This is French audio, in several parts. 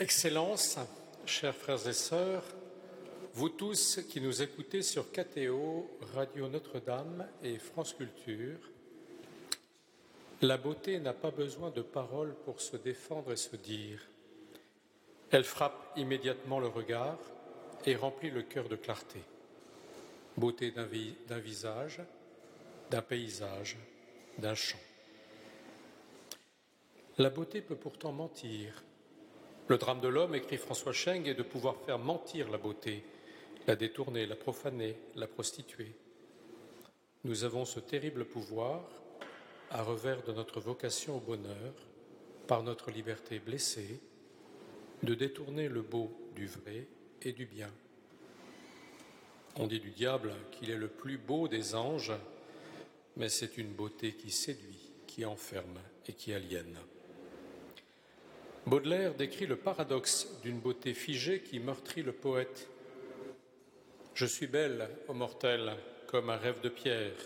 Excellences, chers frères et sœurs, vous tous qui nous écoutez sur KTO, Radio Notre-Dame et France Culture, la beauté n'a pas besoin de paroles pour se défendre et se dire. Elle frappe immédiatement le regard et remplit le cœur de clarté. Beauté d'un visage, d'un paysage, d'un chant. La beauté peut pourtant mentir. Le drame de l'homme, écrit François Scheng, est de pouvoir faire mentir la beauté, la détourner, la profaner, la prostituer. Nous avons ce terrible pouvoir, à revers de notre vocation au bonheur, par notre liberté blessée, de détourner le beau du vrai et du bien. On dit du diable qu'il est le plus beau des anges, mais c'est une beauté qui séduit, qui enferme et qui aliène. Baudelaire décrit le paradoxe d'une beauté figée qui meurtrit le poète. Je suis belle, ô mortel, comme un rêve de pierre,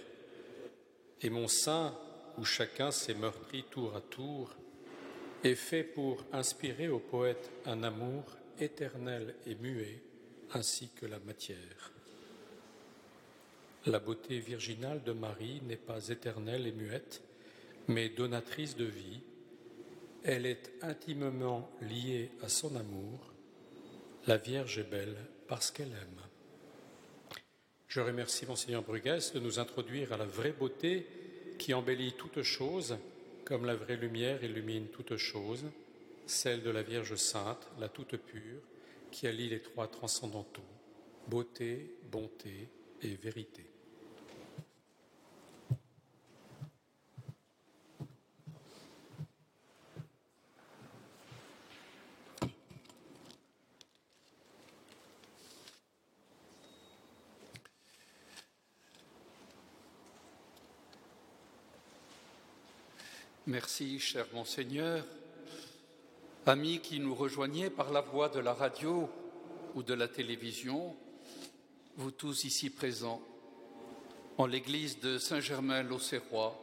et mon sein, où chacun s'est meurtri tour à tour, est fait pour inspirer au poète un amour éternel et muet, ainsi que la matière. La beauté virginale de Marie n'est pas éternelle et muette, mais donatrice de vie, elle est intimement liée à son amour. La Vierge est belle parce qu'elle aime. Je remercie Monseigneur Bruguès de nous introduire à la vraie beauté qui embellit toute chose, comme la vraie lumière illumine toute chose, celle de la Vierge Sainte, la toute pure, qui allie les trois transcendantaux, beauté, bonté et vérité. Merci, cher monseigneur. Amis qui nous rejoignez par la voie de la radio ou de la télévision, vous tous ici présents, en l'église de Saint-Germain-l'Auxerrois,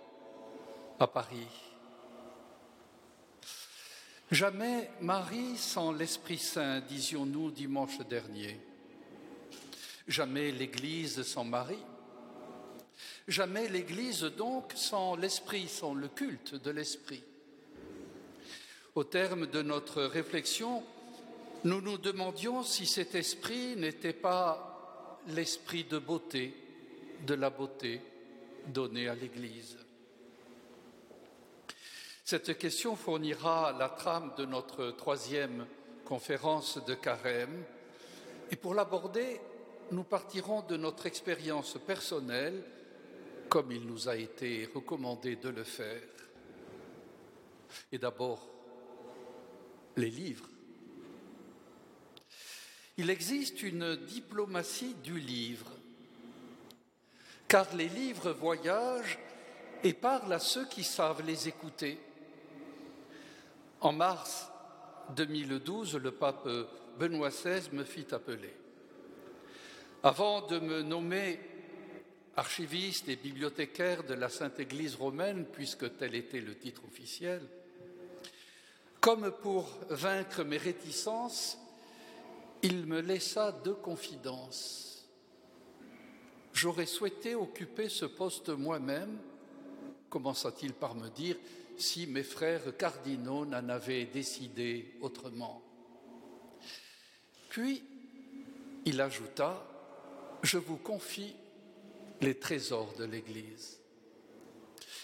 à Paris. Jamais Marie sans l'Esprit Saint, disions-nous dimanche dernier. Jamais l'Église sans Marie. Jamais l'Église donc sans l'Esprit, sans le culte de l'Esprit. Au terme de notre réflexion, nous nous demandions si cet esprit n'était pas l'esprit de beauté, de la beauté donnée à l'Église. Cette question fournira la trame de notre troisième conférence de carême. Et pour l'aborder, nous partirons de notre expérience personnelle comme il nous a été recommandé de le faire. Et d'abord, les livres. Il existe une diplomatie du livre, car les livres voyagent et parlent à ceux qui savent les écouter. En mars 2012, le pape Benoît XVI me fit appeler. Avant de me nommer archiviste et bibliothécaire de la Sainte Église romaine, puisque tel était le titre officiel, comme pour vaincre mes réticences, il me laissa deux confidences. J'aurais souhaité occuper ce poste moi-même, commença-t-il par me dire, si mes frères cardinaux n'en avaient décidé autrement. Puis, il ajouta, je vous confie les trésors de l'Église.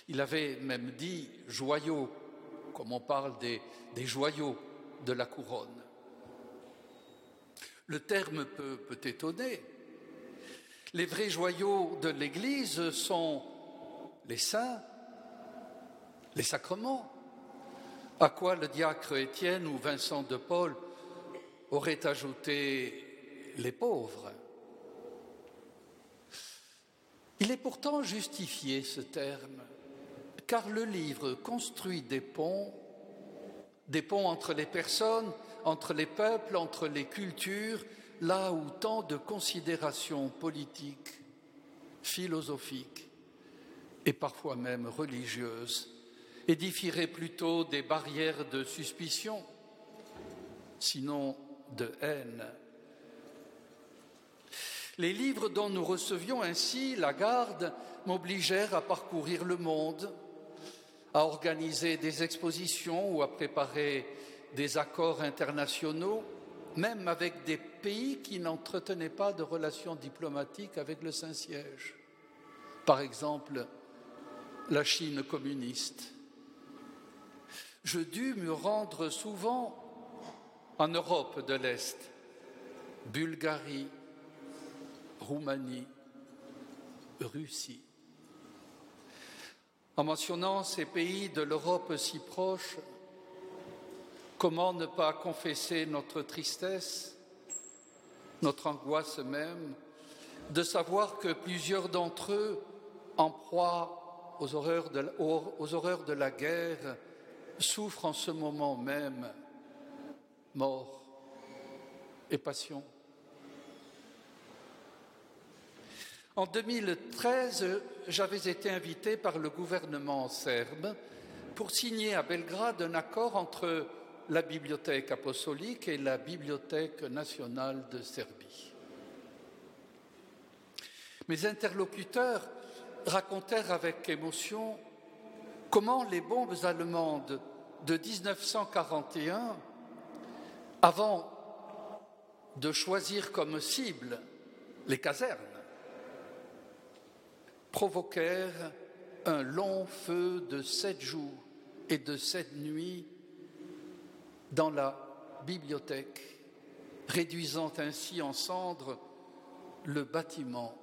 Il avait même dit joyaux, comme on parle des, joyaux de la couronne. Le terme peut, peut étonner. Les vrais joyaux de l'Église sont les saints, les sacrements, à quoi le diacre Étienne ou Vincent de Paul auraient ajouté les pauvres? Il est pourtant justifié ce terme, car le livre construit des ponts, des ponts entre les personnes, entre les peuples, entre les cultures, là où tant de considérations politiques, philosophiques et parfois même religieuses édifieraient plutôt des barrières de suspicion. sinon de haine. Les livres dont nous recevions ainsi la garde m'obligèrent à parcourir le monde, à organiser des expositions ou à préparer des accords internationaux, même avec des pays qui n'entretenaient pas de relations diplomatiques avec le Saint-Siège. Par exemple, la Chine communiste. Je dus me rendre souvent en Europe de l'Est, Bulgarie, Roumanie, Russie. En mentionnant ces pays de l'Europe si proche, comment ne pas confesser notre tristesse, notre angoisse même, de savoir que plusieurs d'entre eux, en proie aux horreurs de, aux horreurs de la guerre, souffrent en ce moment même mort et passion. En 2013, j'avais été invité par le gouvernement serbe pour signer à Belgrade un accord entre la Bibliothèque apostolique et la Bibliothèque nationale de Serbie. Mes interlocuteurs racontèrent avec émotion comment les bombes allemandes de 1941 avant de choisir comme cible les casernes, provoquèrent un long feu de sept jours et de sept nuits dans la bibliothèque, réduisant ainsi en cendres le bâtiment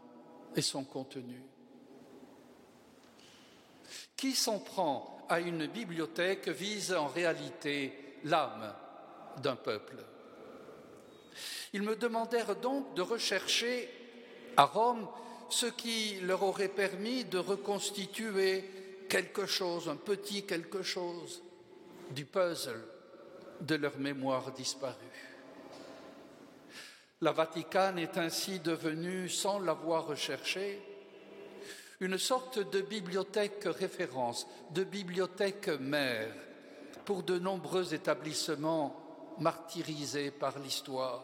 et son contenu. Qui s'en prend à une bibliothèque vise en réalité l'âme d'un peuple. Ils me demandèrent donc de rechercher à Rome ce qui leur aurait permis de reconstituer quelque chose, un petit quelque chose du puzzle de leur mémoire disparue. La Vatican est ainsi devenue, sans l'avoir recherché, une sorte de bibliothèque référence, de bibliothèque mère pour de nombreux établissements martyrisé par l'histoire,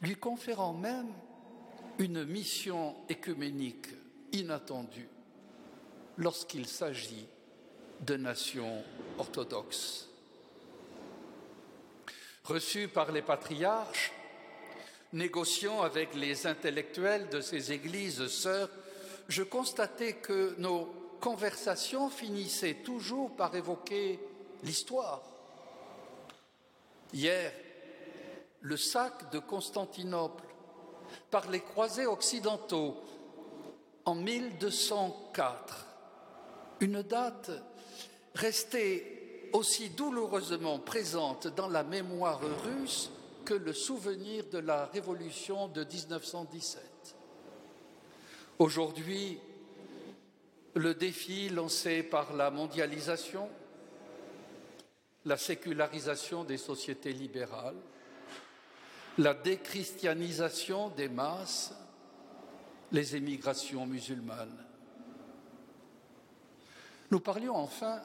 lui conférant même une mission écuménique inattendue lorsqu'il s'agit de nations orthodoxes. Reçu par les patriarches, négociant avec les intellectuels de ces églises sœurs, je constatais que nos conversations finissaient toujours par évoquer l'histoire Hier, le sac de Constantinople par les croisés occidentaux en 1204, une date restée aussi douloureusement présente dans la mémoire russe que le souvenir de la révolution de 1917. Aujourd'hui, le défi lancé par la mondialisation, la sécularisation des sociétés libérales, la déchristianisation des masses, les émigrations musulmanes. Nous parlions enfin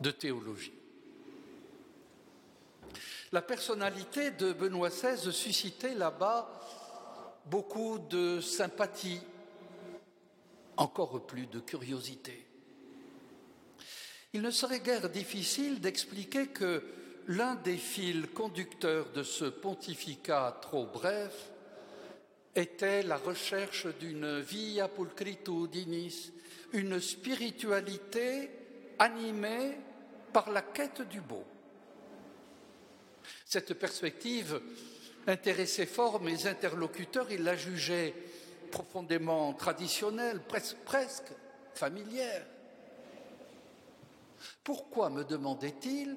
de théologie. La personnalité de Benoît XVI suscitait là-bas beaucoup de sympathie, encore plus de curiosité. Il ne serait guère difficile d'expliquer que l'un des fils conducteurs de ce pontificat trop bref était la recherche d'une via pulcritudinis, une spiritualité animée par la quête du beau. Cette perspective intéressait fort mes interlocuteurs, ils la jugeaient profondément traditionnelle, presque, presque familière. Pourquoi, me demandait-il,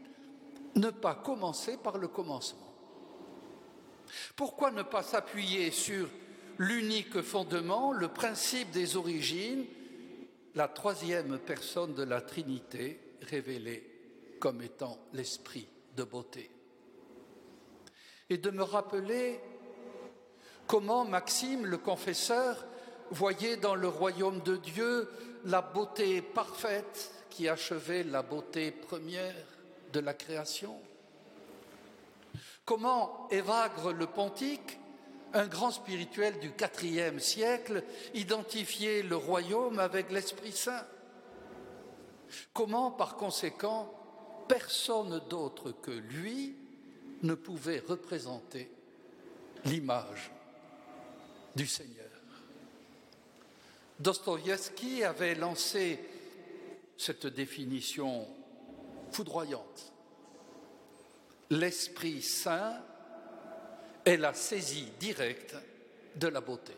ne pas commencer par le commencement. Pourquoi ne pas s'appuyer sur l'unique fondement, le principe des origines, la troisième personne de la Trinité révélée comme étant l'Esprit de beauté? Et de me rappeler comment Maxime le confesseur voyait dans le royaume de Dieu la beauté parfaite qui achevait la beauté première de la création. Comment Évagre le Pontique, un grand spirituel du IVe siècle, identifiait le royaume avec l'Esprit Saint? Comment, par conséquent, personne d'autre que lui ne pouvait représenter l'image du Seigneur? Dostoïevski avait lancé cette définition foudroyante. L'Esprit Saint est la saisie directe de la beauté.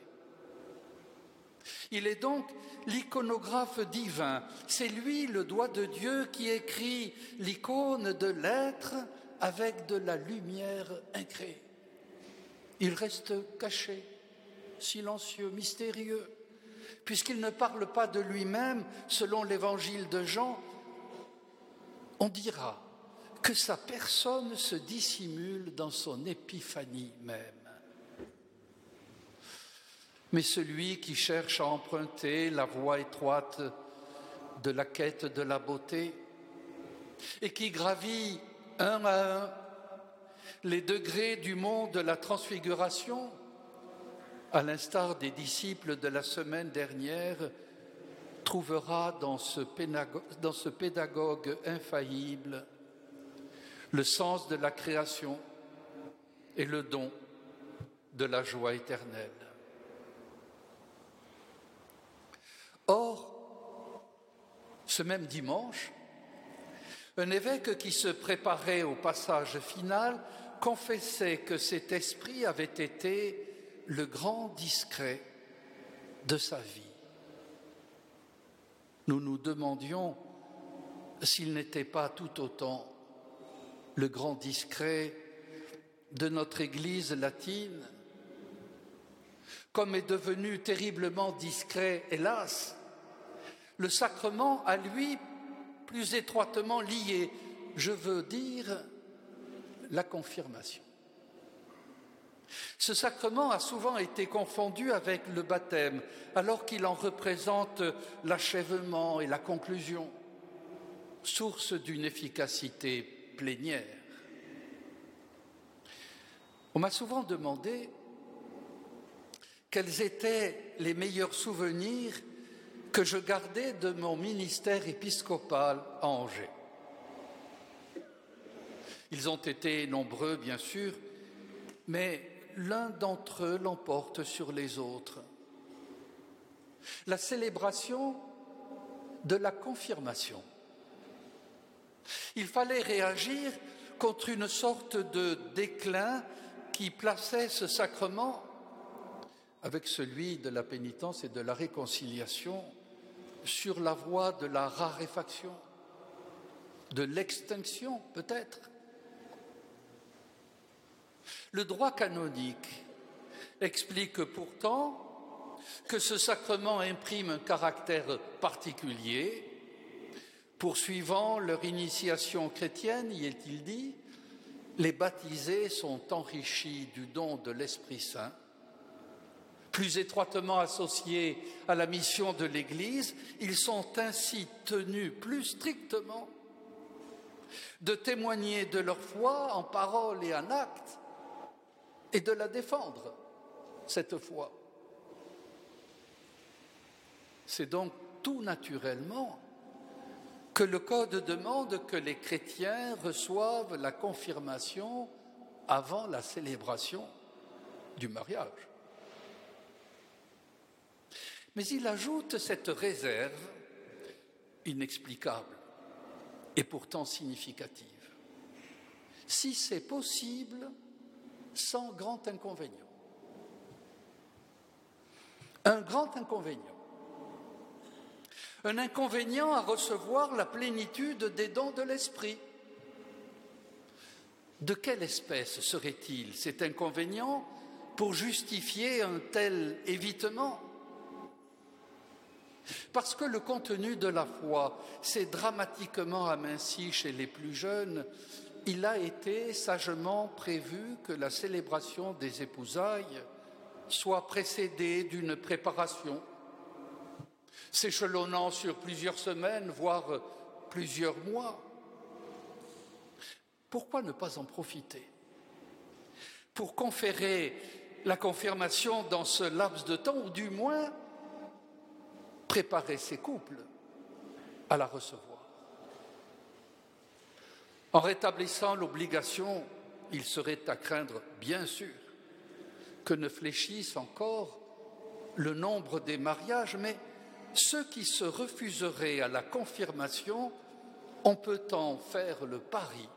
Il est donc l'iconographe divin. C'est lui, le doigt de Dieu, qui écrit l'icône de l'être avec de la lumière incréée. Il reste caché, silencieux, mystérieux, puisqu'il ne parle pas de lui-même selon l'évangile de Jean. On dira que sa personne se dissimule dans son épiphanie même. Mais celui qui cherche à emprunter la voie étroite de la quête de la beauté et qui gravit un à un les degrés du monde de la transfiguration, à l'instar des disciples de la semaine dernière, trouvera dans ce, pédagogue, infaillible le sens de la création et le don de la joie éternelle. Or, ce même dimanche, un évêque qui se préparait au passage final confessait que cet esprit avait été le grand discret de sa vie. Nous nous demandions s'il n'était pas tout autant le grand discret de notre Église latine, comme est devenu terriblement discret, hélas, le sacrement à lui plus étroitement lié, je veux dire la confirmation. Ce sacrement a souvent été confondu avec le baptême, alors qu'il en représente l'achèvement et la conclusion, source d'une efficacité plénière. On m'a souvent demandé quels étaient les meilleurs souvenirs que je gardais de mon ministère épiscopal à Angers. Ils ont été nombreux, bien sûr, mais l'un d'entre eux l'emporte sur les autres. La célébration de la confirmation. Il fallait réagir contre une sorte de déclin qui plaçait ce sacrement avec celui de la pénitence et de la réconciliation sur la voie de la raréfaction, de l'extinction peut-être. Le droit canonique explique pourtant que ce sacrement imprime un caractère particulier. Poursuivant leur initiation chrétienne, y est-il dit, les baptisés sont enrichis du don de l'Esprit Saint plus étroitement associés à la mission de l'Église, ils sont ainsi tenus plus strictement de témoigner de leur foi en parole et en acte et de la défendre, cette foi. C'est donc tout naturellement que le Code demande que les chrétiens reçoivent la confirmation avant la célébration du mariage. Mais il ajoute cette réserve inexplicable et pourtant significative. Si c'est possible, sans grand inconvénient. Un grand inconvénient. Un inconvénient à recevoir la plénitude des dons de l'esprit. De quelle espèce serait-il cet inconvénient pour justifier un tel évitement? Parce que le contenu de la foi s'est dramatiquement aminci chez les plus jeunes, il a été sagement prévu que la célébration des épousailles soit précédée d'une préparation, s'échelonnant sur plusieurs semaines, voire plusieurs mois. Pourquoi ne pas en profiter pour conférer la confirmation dans ce laps de temps, ou du moins préparer ces couples à la recevoir? En rétablissant l'obligation, il serait à craindre, bien sûr, que ne fléchisse encore le nombre des mariages, mais ceux qui se refuseraient à la confirmation, on peut en faire le pari,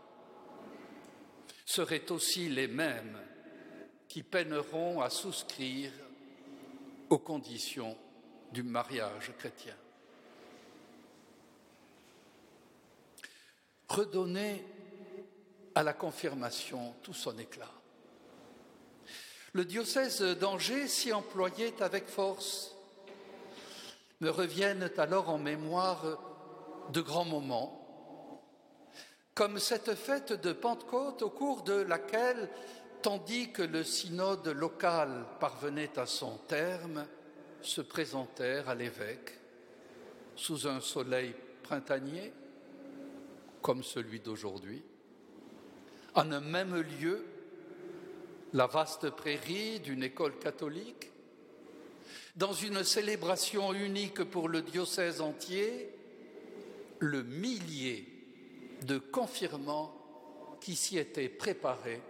seraient aussi les mêmes qui peineront à souscrire aux conditions du mariage chrétien. Redonner à la confirmation tout son éclat. Le diocèse d'Angers s'y employait avec force. Me reviennent alors en mémoire de grands moments, comme cette fête de Pentecôte au cours de laquelle, tandis que le synode local parvenait à son terme, se présentèrent à l'évêque, sous un soleil printanier, comme celui d'aujourd'hui, en un même lieu, la vaste prairie d'une école catholique, dans une célébration unique pour le diocèse entier, le millier de confirmants qui s'y étaient préparés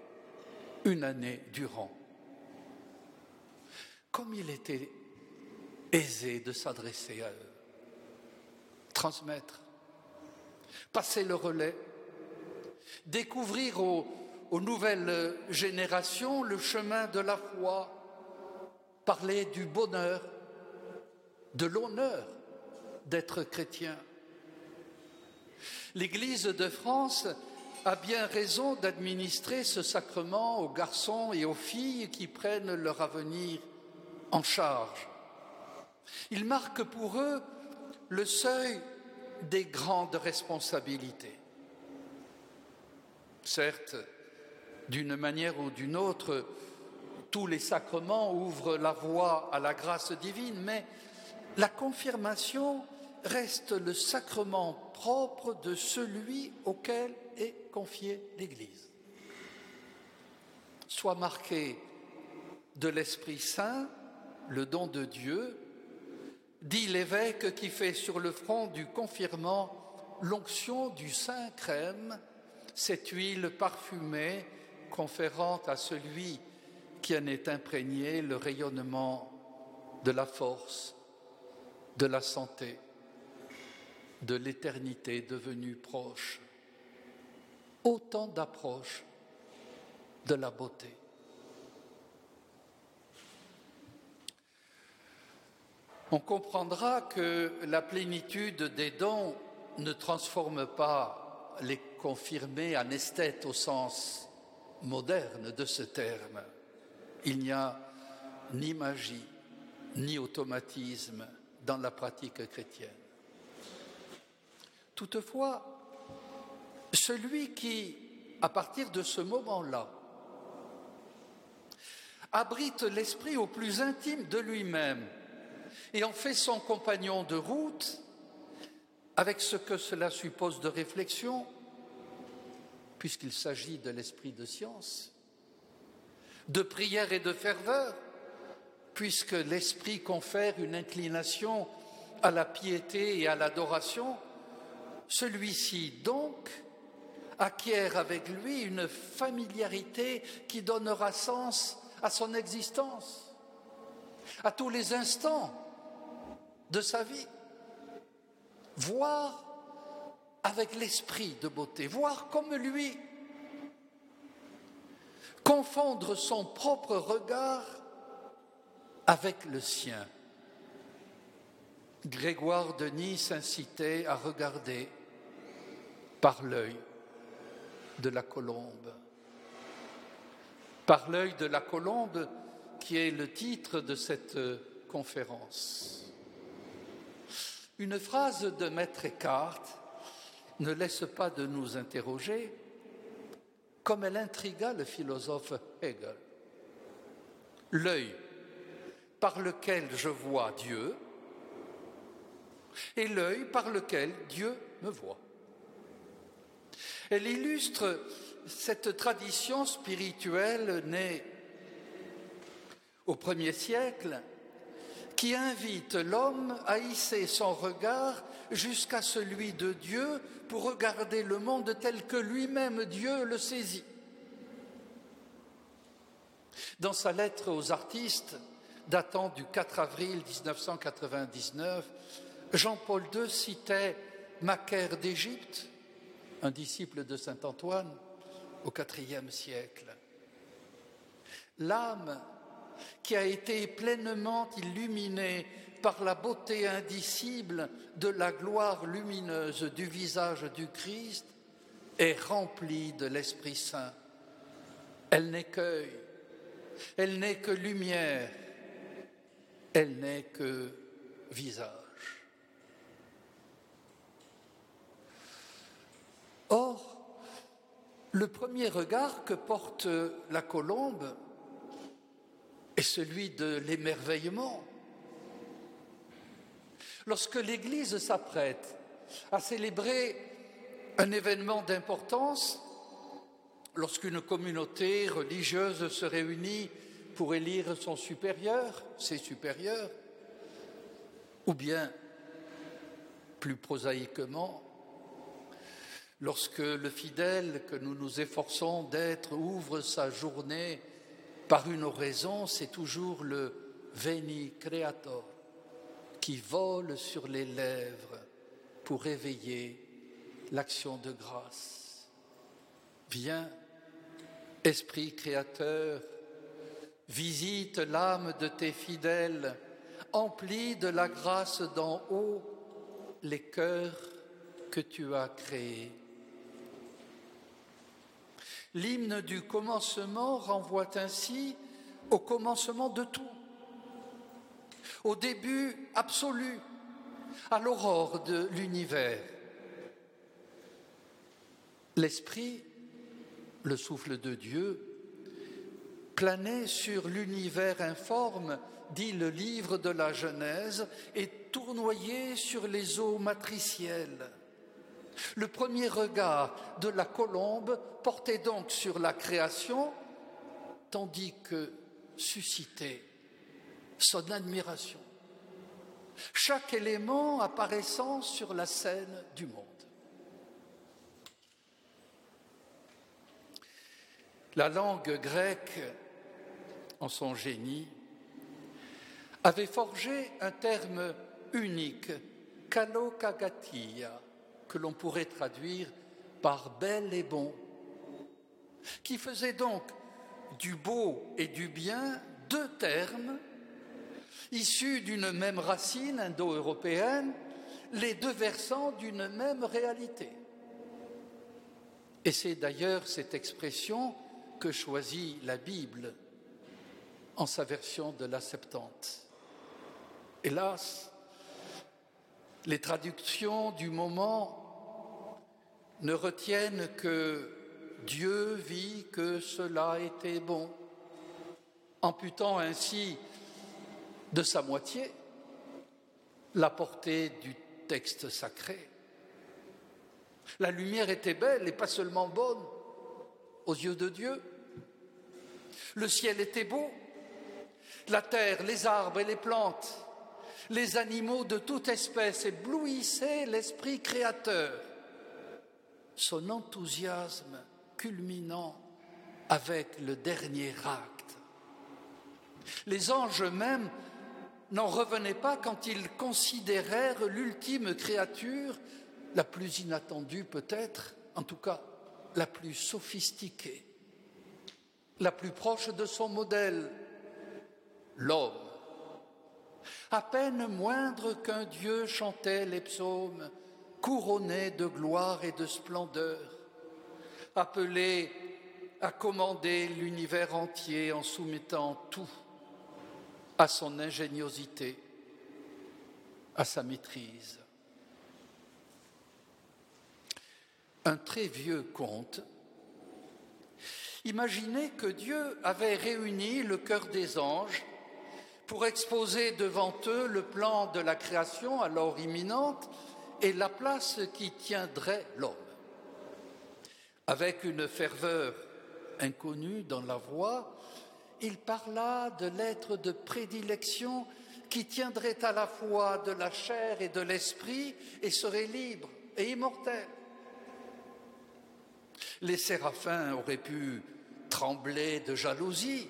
une année durant. Comme il était aisé de s'adresser à eux, transmettre, passer le relais, découvrir aux, nouvelles générations le chemin de la foi, parler du bonheur, de l'honneur d'être chrétien. L'Église de France a bien raison d'administrer ce sacrement aux garçons et aux filles qui prennent leur avenir en charge. Il marque pour eux le seuil des grandes responsabilités. Certes, d'une manière ou d'une autre, tous les sacrements ouvrent la voie à la grâce divine, mais la confirmation reste le sacrement propre de celui auquel est confiée l'Église. Soit marqué de l'Esprit Saint, le don de Dieu, dit l'évêque qui fait sur le front du confirmant l'onction du Saint crème, cette huile parfumée conférant à celui qui en est imprégné le rayonnement de la force, de la santé, de l'éternité devenue proche. Autant d'approches de la beauté. On comprendra que la plénitude des dons ne transforme pas les confirmés en esthètes au sens moderne de ce terme. Il n'y a ni magie, ni automatisme dans la pratique chrétienne. Toutefois, celui qui, à partir de ce moment-là, abrite l'esprit au plus intime de lui-même et en fait son compagnon de route, avec ce que cela suppose de réflexion, puisqu'il s'agit de l'esprit de science, de prière et de ferveur, puisque l'esprit confère une inclination à la piété et à l'adoration, celui-ci donc acquiert avec lui une familiarité qui donnera sens à son existence, à tous les instants de sa vie. Voir avec l'esprit de beauté, voir comme lui, confondre son propre regard avec le sien. Grégoire de Nice incitait à regarder par l'œil de la colombe. Par l'œil de la colombe, qui est le titre de cette conférence. Une phrase de Maître Eckhart ne laisse pas de nous interroger comme elle intrigua le philosophe Hegel. L'œil par lequel je vois Dieu et l'œil par lequel Dieu me voit. Elle illustre cette tradition spirituelle née au premier siècle qui invite l'homme à hisser son regard jusqu'à celui de Dieu pour regarder le monde tel que lui-même Dieu le saisit. Dans sa lettre aux artistes, datant du 4 avril 1999, Jean-Paul II citait Macaire d'Égypte, un disciple de Saint Antoine, au IVe siècle. L'âme qui a été pleinement illuminée par la beauté indicible de la gloire lumineuse du visage du Christ est remplie de l'Esprit Saint. Elle n'écueille, elle n'est que lumière, elle n'est que visage. Or, le premier regard que porte la colombe est celui de l'émerveillement. Lorsque l'Église s'apprête à célébrer un événement d'importance, lorsqu'une communauté religieuse se réunit pour élire son supérieur, ses supérieurs, ou bien, plus prosaïquement, Lorsque le fidèle que nous nous efforçons d'être ouvre sa journée par une oraison, c'est toujours le Veni Creator qui vole sur les lèvres pour réveiller l'action de grâce. Viens, Esprit Créateur, visite l'âme de tes fidèles, emplis de la grâce d'en haut les cœurs que tu as créés. L'hymne du commencement renvoie ainsi au commencement de tout, au début absolu, à l'aurore de l'univers. L'Esprit, le souffle de Dieu, planait sur l'univers informe, dit le livre de la Genèse, et tournoyait sur les eaux matricielles. Le premier regard de la colombe portait donc sur la création, tandis que suscitait son admiration. Chaque élément apparaissant sur la scène du monde. La langue grecque, en son génie, avait forgé un terme unique, kalokagatia, que l'on pourrait traduire par bel et bon, qui faisait donc du beau et du bien deux termes issus d'une même racine indo-européenne, les deux versants d'une même réalité. Et c'est d'ailleurs cette expression que choisit la Bible en sa version de la Septante. Hélas, les traductions du moment ne retiennent que Dieu vit que cela était bon, amputant ainsi de sa moitié la portée du texte sacré. La lumière était belle et pas seulement bonne aux yeux de Dieu. Le ciel était beau, la terre, les arbres et les plantes, les animaux de toute espèce éblouissaient l'esprit créateur son enthousiasme culminant avec le dernier acte. Les anges eux-mêmes n'en revenaient pas quand ils considérèrent l'ultime créature, la plus inattendue peut-être, en tout cas la plus sophistiquée, la plus proche de son modèle, l'homme. À peine moindre qu'un Dieu chantait les psaumes couronné de gloire et de splendeur, appelé à commander l'univers entier en soumettant tout à son ingéniosité, à sa maîtrise. Un très vieux conte imaginait que Dieu avait réuni le cœur des anges pour exposer devant eux le plan de la création alors imminente et la place qui tiendrait l'homme. Avec une ferveur inconnue dans la voix, il parla de l'être de prédilection qui tiendrait à la fois de la chair et de l'esprit et serait libre et immortel. Les séraphins auraient pu trembler de jalousie,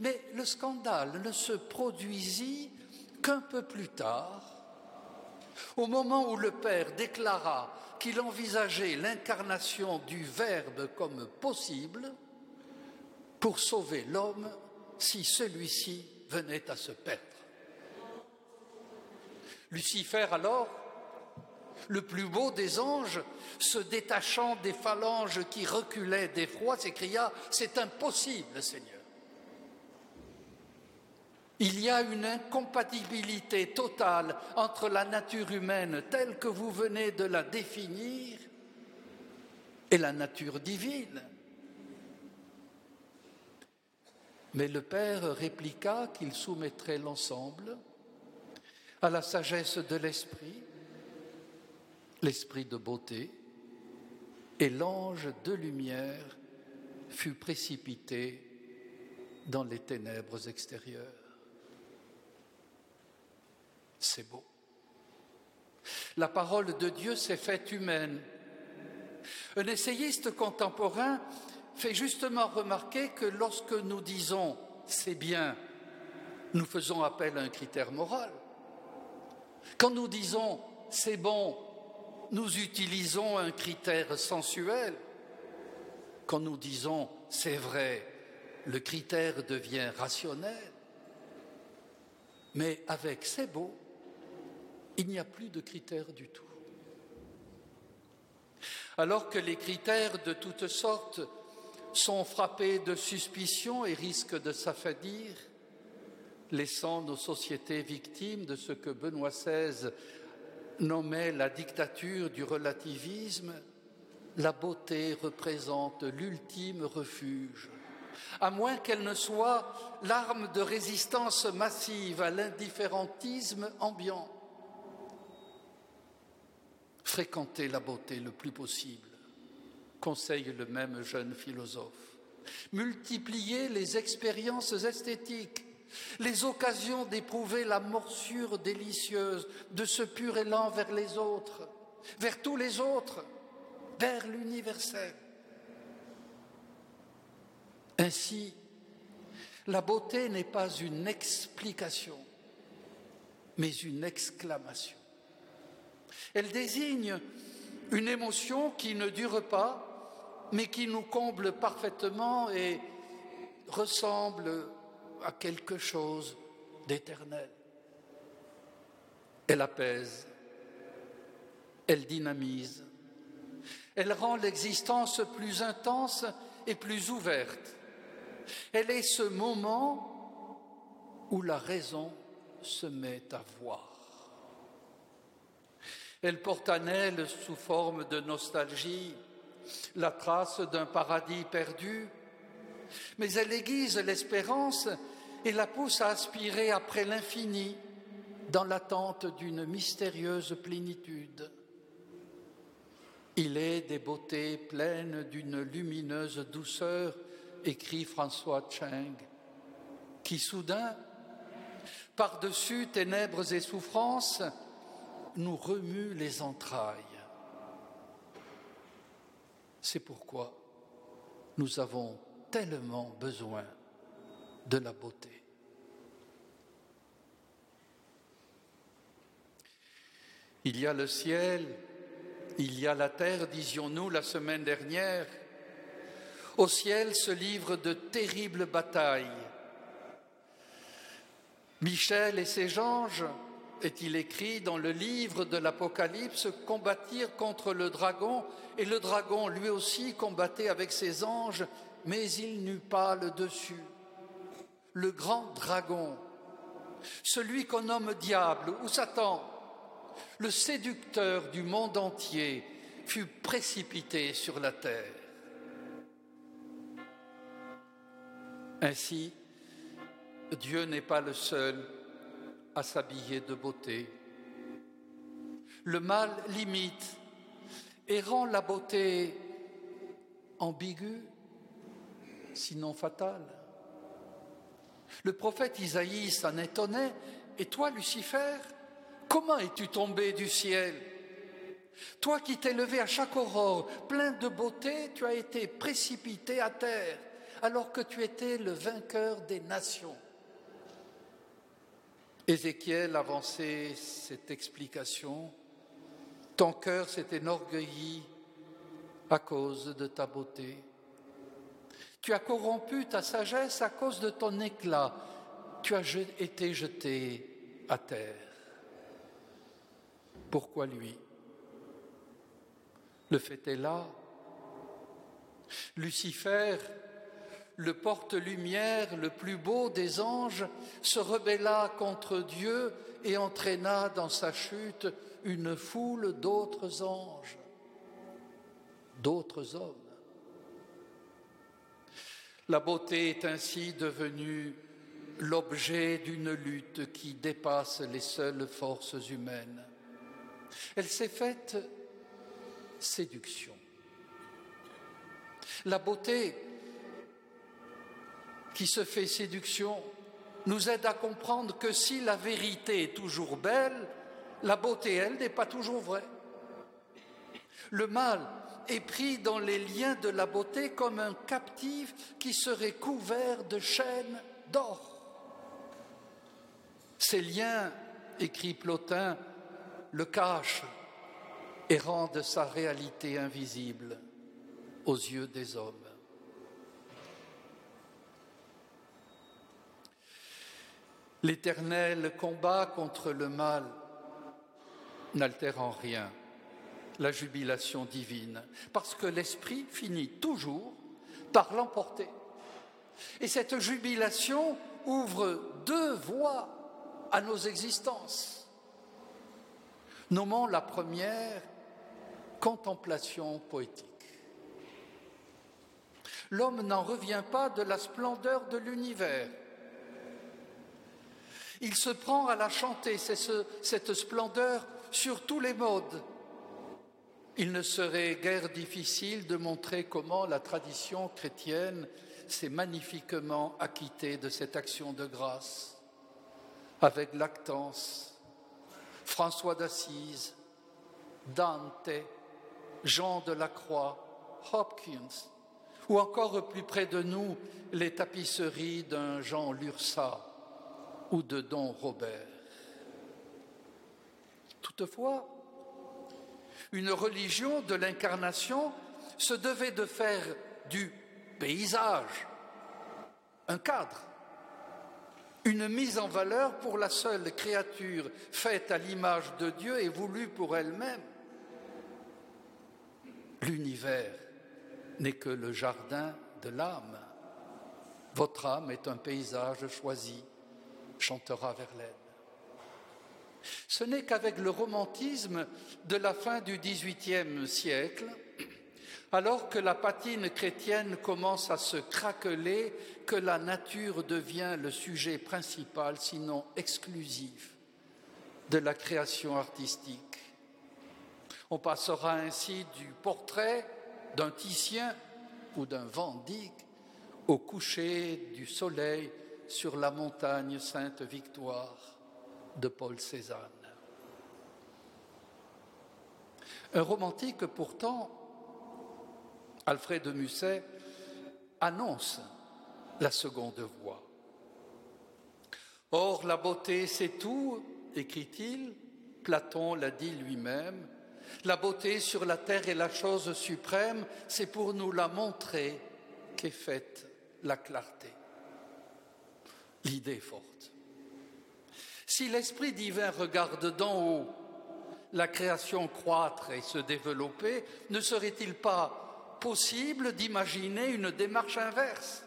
mais le scandale ne se produisit qu'un peu plus tard, au moment où le Père déclara qu'il envisageait l'incarnation du Verbe comme possible pour sauver l'homme si celui-ci venait à se perdre. Lucifer alors, le plus beau des anges, se détachant des phalanges qui reculaient d'effroi, s'écria C'est impossible, Seigneur. Il y a une incompatibilité totale entre la nature humaine telle que vous venez de la définir et la nature divine. Mais le Père répliqua qu'il soumettrait l'ensemble à la sagesse de l'Esprit, l'Esprit de beauté, et l'ange de lumière fut précipité dans les ténèbres extérieures. C'est beau. La parole de Dieu s'est faite humaine. Un essayiste contemporain fait justement remarquer que lorsque nous disons c'est bien, nous faisons appel à un critère moral. Quand nous disons c'est bon, nous utilisons un critère sensuel. Quand nous disons c'est vrai, le critère devient rationnel. Mais avec c'est beau, il n'y a plus de critères du tout. Alors que les critères de toutes sortes sont frappés de suspicion et risquent de s'affadir, laissant nos sociétés victimes de ce que Benoît XVI nommait la dictature du relativisme, la beauté représente l'ultime refuge, à moins qu'elle ne soit l'arme de résistance massive à l'indifférentisme ambiant fréquenter la beauté le plus possible, conseille le même jeune philosophe. Multiplier les expériences esthétiques, les occasions d'éprouver la morsure délicieuse de ce pur élan vers les autres, vers tous les autres, vers l'universel. Ainsi, la beauté n'est pas une explication, mais une exclamation. Elle désigne une émotion qui ne dure pas, mais qui nous comble parfaitement et ressemble à quelque chose d'éternel. Elle apaise, elle dynamise, elle rend l'existence plus intense et plus ouverte. Elle est ce moment où la raison se met à voir. Elle porte en elle, sous forme de nostalgie, la trace d'un paradis perdu, mais elle aiguise l'espérance et la pousse à aspirer après l'infini dans l'attente d'une mystérieuse plénitude. Il est des beautés pleines d'une lumineuse douceur, écrit François Cheng, qui soudain, par-dessus ténèbres et souffrances, nous remue les entrailles. C'est pourquoi nous avons tellement besoin de la beauté. Il y a le ciel, il y a la terre, disions-nous la semaine dernière. Au ciel se livrent de terribles batailles. Michel et ses anges est-il écrit dans le livre de l'Apocalypse, combattirent contre le dragon, et le dragon lui aussi combattait avec ses anges, mais il n'eut pas le dessus. Le grand dragon, celui qu'on nomme diable ou Satan, le séducteur du monde entier, fut précipité sur la terre. Ainsi, Dieu n'est pas le seul à s'habiller de beauté. Le mal limite et rend la beauté ambigu, sinon fatal. Le prophète Isaïe s'en étonnait. Et toi, Lucifer, comment es-tu tombé du ciel? Toi qui t'es levé à chaque aurore, plein de beauté, tu as été précipité à terre, alors que tu étais le vainqueur des nations. Ézéchiel avançait cette explication. Ton cœur s'est enorgueilli à cause de ta beauté. Tu as corrompu ta sagesse à cause de ton éclat. Tu as été jeté à terre. Pourquoi lui? Le fait est là. Lucifer, le porte-lumière le plus beau des anges, se rebella contre Dieu et entraîna dans sa chute une foule d'autres anges, d'autres hommes. La beauté est ainsi devenue l'objet d'une lutte qui dépasse les seules forces humaines. Elle s'est faite séduction. La beauté qui se fait séduction nous aide à comprendre que si la vérité est toujours belle, la beauté, elle, n'est pas toujours vraie. Le mal est pris dans les liens de la beauté comme un captif qui serait couvert de chaînes d'or. Ces liens, écrit Plotin, le cachent et rendent sa réalité invisible aux yeux des hommes. L'éternel combat contre le mal n'altère en rien la jubilation divine, parce que l'Esprit finit toujours par l'emporter. Et cette jubilation ouvre deux voies à nos existences. Nommons la première contemplation poétique. L'homme n'en revient pas de la splendeur de l'univers. Il se prend à la chanter, cette splendeur sur tous les modes, il ne serait guère difficile de montrer comment la tradition chrétienne s'est magnifiquement acquittée de cette action de grâce, avec Lactance, François d'Assise, Dante, Jean de la Croix, Hopkins, ou encore plus près de nous les tapisseries d'un Jean Lursa ou de Don Robert. Toutefois, une religion de l'incarnation se devait de faire du paysage un cadre, une mise en valeur pour la seule créature faite à l'image de Dieu et voulue pour elle-même. L'univers n'est que le jardin de l'âme. Votre âme est un paysage choisi, chantera Verlaine. Ce n'est qu'avec le romantisme de la fin du XVIIIe siècle, alors que la patine chrétienne commence à se craqueler, que la nature devient le sujet principal, sinon exclusif, de la création artistique. On passera ainsi du portrait d'un Titien ou d'un Van au coucher du soleil sur la montagne Sainte-Victoire de Paul Cézanne. Un romantique pourtant, Alfred de Musset, annonce la seconde voie. Or, la beauté, c'est tout, écrit-il, Platon l'a dit lui-même, la beauté sur la terre est la chose suprême, c'est pour nous la montrer qu'est faite la clarté. L'idée est forte. Si l'Esprit divin regarde d'en haut la création croître et se développer, ne serait-il pas possible d'imaginer une démarche inverse?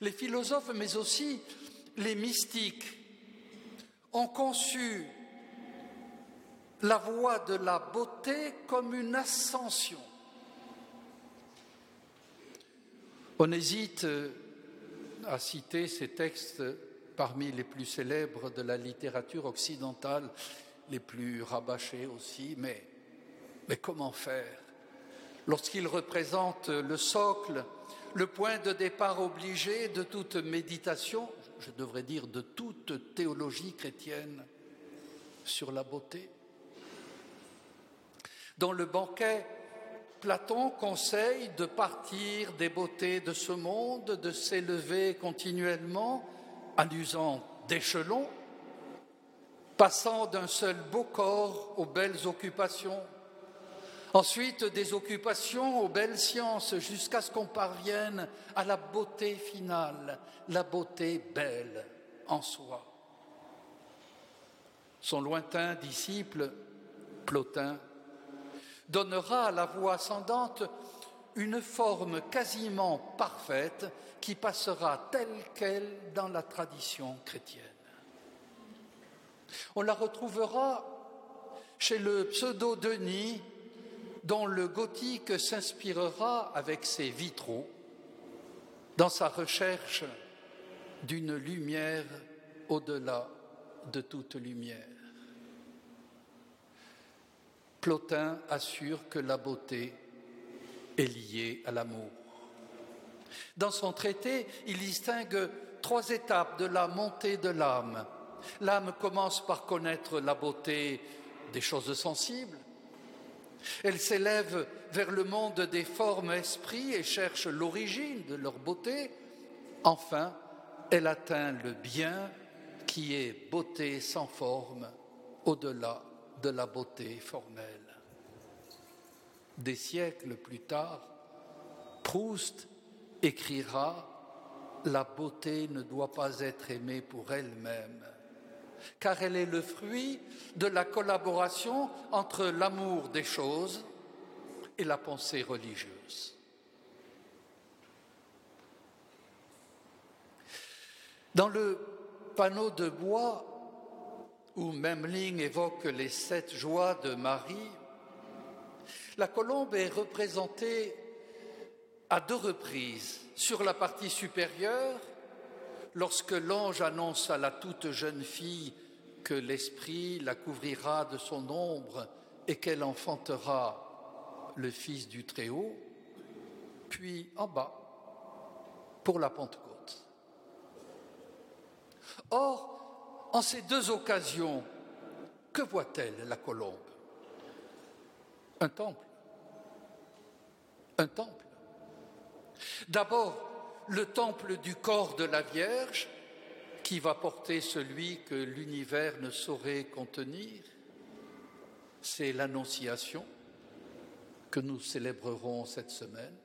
Les philosophes, mais aussi les mystiques, ont conçu la voie de la beauté comme une ascension. On hésite à citer ces textes parmi les plus célèbres de la littérature occidentale, les plus rabâchés aussi, mais, mais comment faire? Lorsqu'il représente le socle, le point de départ obligé de toute méditation, je devrais dire de toute théologie chrétienne sur la beauté. Dans le banquet, Platon conseille de partir des beautés de ce monde, de s'élever continuellement en usant d'échelons, passant d'un seul beau corps aux belles occupations, ensuite des occupations aux belles sciences, jusqu'à ce qu'on parvienne à la beauté finale, la beauté belle en soi. Son lointain disciple, Plotin, donnera à la voix ascendante une forme quasiment parfaite qui passera telle qu'elle dans la tradition chrétienne. On la retrouvera chez le pseudo-Denis, dont le gothique s'inspirera avec ses vitraux dans sa recherche d'une lumière au-delà de toute lumière. Plotin assure que la beauté est liée à l'amour. Dans son traité, il distingue trois étapes de la montée de l'âme. L'âme commence par connaître la beauté des choses sensibles. Elle s'élève vers le monde des formes esprits et cherche l'origine de leur beauté. Enfin, elle atteint le bien qui est beauté sans forme au-delà de la beauté formelle. Des siècles plus tard, Proust écrira La beauté ne doit pas être aimée pour elle-même, car elle est le fruit de la collaboration entre l'amour des choses et la pensée religieuse. Dans le panneau de bois où Memling évoque les sept joies de Marie, la colombe est représentée à deux reprises. Sur la partie supérieure, lorsque l'ange annonce à la toute jeune fille que l'Esprit la couvrira de son ombre et qu'elle enfantera le Fils du Très-Haut, puis en bas, pour la Pentecôte. Or, en ces deux occasions, que voit-elle, la colombe? Un temple. Un temple. D'abord, le temple du corps de la Vierge, qui va porter celui que l'univers ne saurait contenir. C'est l'Annonciation que nous célébrerons cette semaine.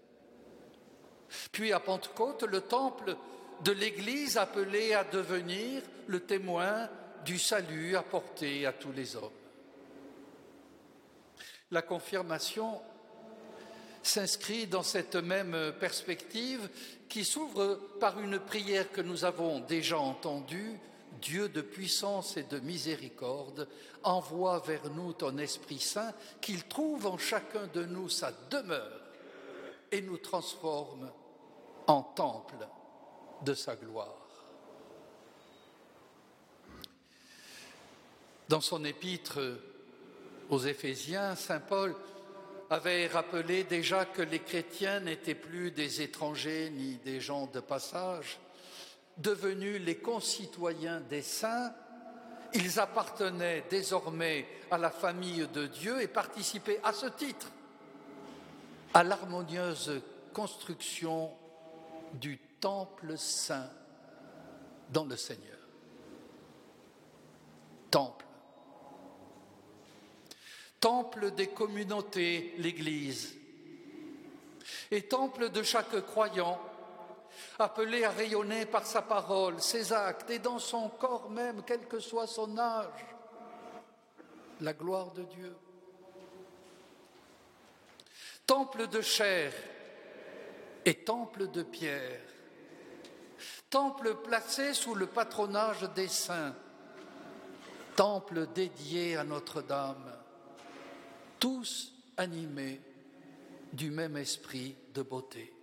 Puis à Pentecôte, le temple de l'Église appelée à devenir le témoin du salut apporté à tous les hommes. La confirmation s'inscrit dans cette même perspective qui s'ouvre par une prière que nous avons déjà entendue. Dieu de puissance et de miséricorde, envoie vers nous ton Esprit Saint, qu'il trouve en chacun de nous sa demeure et nous transforme en temple de sa gloire. Dans son épître aux Éphésiens, Saint Paul avait rappelé déjà que les chrétiens n'étaient plus des étrangers ni des gens de passage, devenus les concitoyens des saints, ils appartenaient désormais à la famille de Dieu et participaient à ce titre à l'harmonieuse construction du temple saint dans le Seigneur. Temple. Temple des communautés, l'Église. Et temple de chaque croyant, appelé à rayonner par sa parole, ses actes et dans son corps même, quel que soit son âge, la gloire de Dieu. Temple de chair et temple de pierre temple placé sous le patronage des saints, temple dédié à Notre-Dame, tous animés du même esprit de beauté.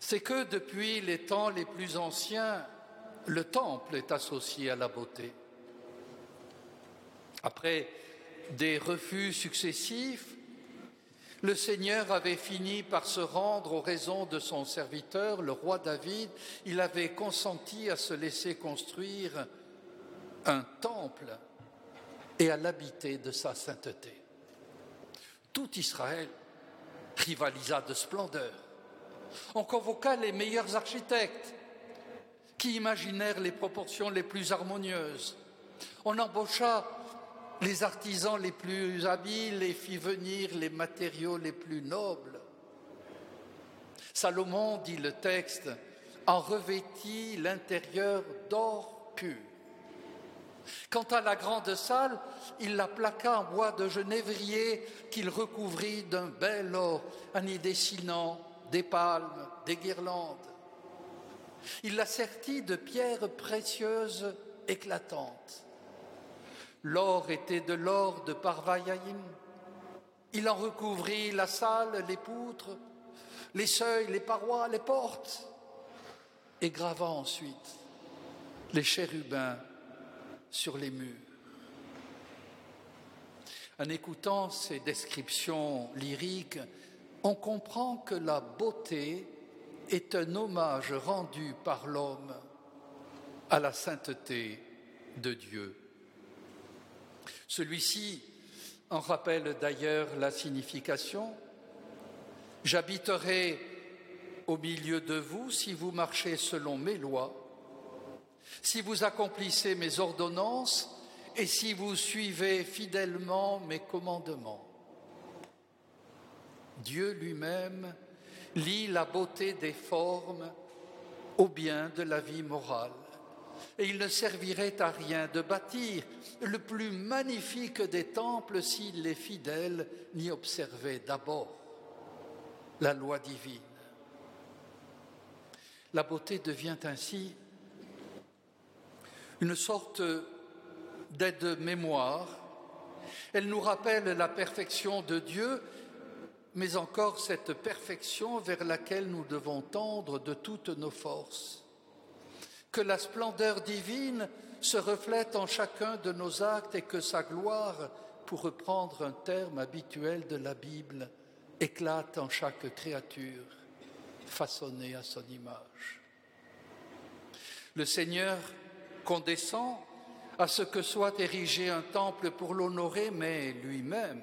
C'est que depuis les temps les plus anciens, le temple est associé à la beauté. Après des refus successifs, Le Seigneur avait fini par se rendre aux raisons de son serviteur, le roi David. Il avait consenti à se laisser construire un temple et à l'habiter de sa sainteté. Tout Israël rivalisa de splendeur. On convoqua les meilleurs architectes qui imaginèrent les proportions les plus harmonieuses. On embaucha les artisans les plus habiles et fit venir les matériaux les plus nobles. Salomon, dit le texte, en revêtit l'intérieur d'or pur. Quant à la grande salle, il la plaqua en bois de genévrier qu'il recouvrit d'un bel or en y dessinant des palmes, des guirlandes. Il la sertit de pierres précieuses éclatantes. L'or était de l'or de Parvayaïm. Il en recouvrit la salle, les poutres, les seuils, les parois, les portes, et grava ensuite les chérubins sur les murs. En écoutant ces descriptions lyriques, on comprend que la beauté est un hommage rendu par l'homme à la sainteté de Dieu. Celui-ci en rappelle d'ailleurs la signification. J'habiterai au milieu de vous si vous marchez selon mes lois, si vous accomplissez mes ordonnances et si vous suivez fidèlement mes commandements. Dieu lui-même lie la beauté des formes au bien de la vie morale et il ne servirait à rien de bâtir le plus magnifique des temples si les fidèles n'y observaient d'abord la loi divine. La beauté devient ainsi une sorte d'aide-mémoire. Elle nous rappelle la perfection de Dieu, mais encore cette perfection vers laquelle nous devons tendre de toutes nos forces que la splendeur divine se reflète en chacun de nos actes et que sa gloire, pour reprendre un terme habituel de la Bible, éclate en chaque créature façonnée à son image. Le Seigneur condescend à ce que soit érigé un temple pour l'honorer, mais lui-même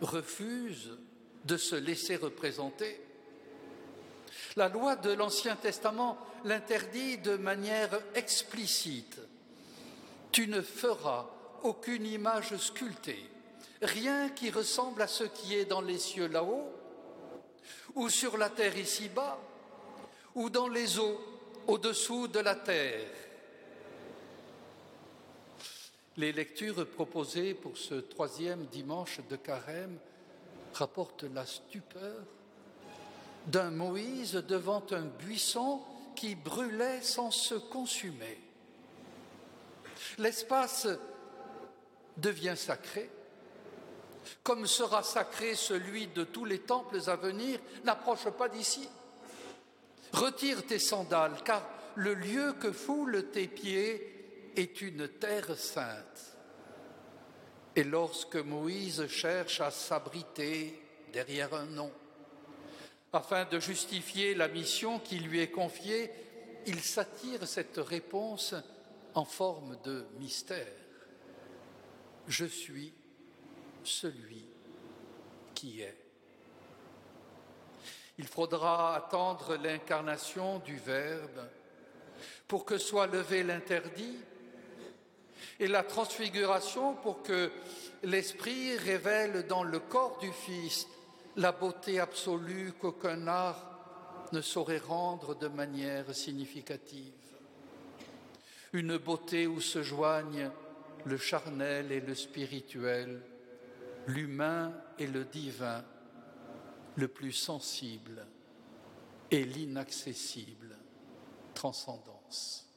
refuse de se laisser représenter. La loi de l'Ancien Testament l'interdit de manière explicite. Tu ne feras aucune image sculptée, rien qui ressemble à ce qui est dans les cieux là-haut, ou sur la terre ici-bas, ou dans les eaux au-dessous de la terre. Les lectures proposées pour ce troisième dimanche de carême rapportent la stupeur d'un Moïse devant un buisson qui brûlait sans se consumer. L'espace devient sacré, comme sera sacré celui de tous les temples à venir, n'approche pas d'ici. Retire tes sandales, car le lieu que foulent tes pieds est une terre sainte. Et lorsque Moïse cherche à s'abriter derrière un nom, afin de justifier la mission qui lui est confiée, il s'attire cette réponse en forme de mystère. Je suis celui qui est. Il faudra attendre l'incarnation du Verbe pour que soit levé l'interdit et la transfiguration pour que l'Esprit révèle dans le corps du Fils la beauté absolue qu'aucun art ne saurait rendre de manière significative. Une beauté où se joignent le charnel et le spirituel, l'humain et le divin, le plus sensible et l'inaccessible transcendance.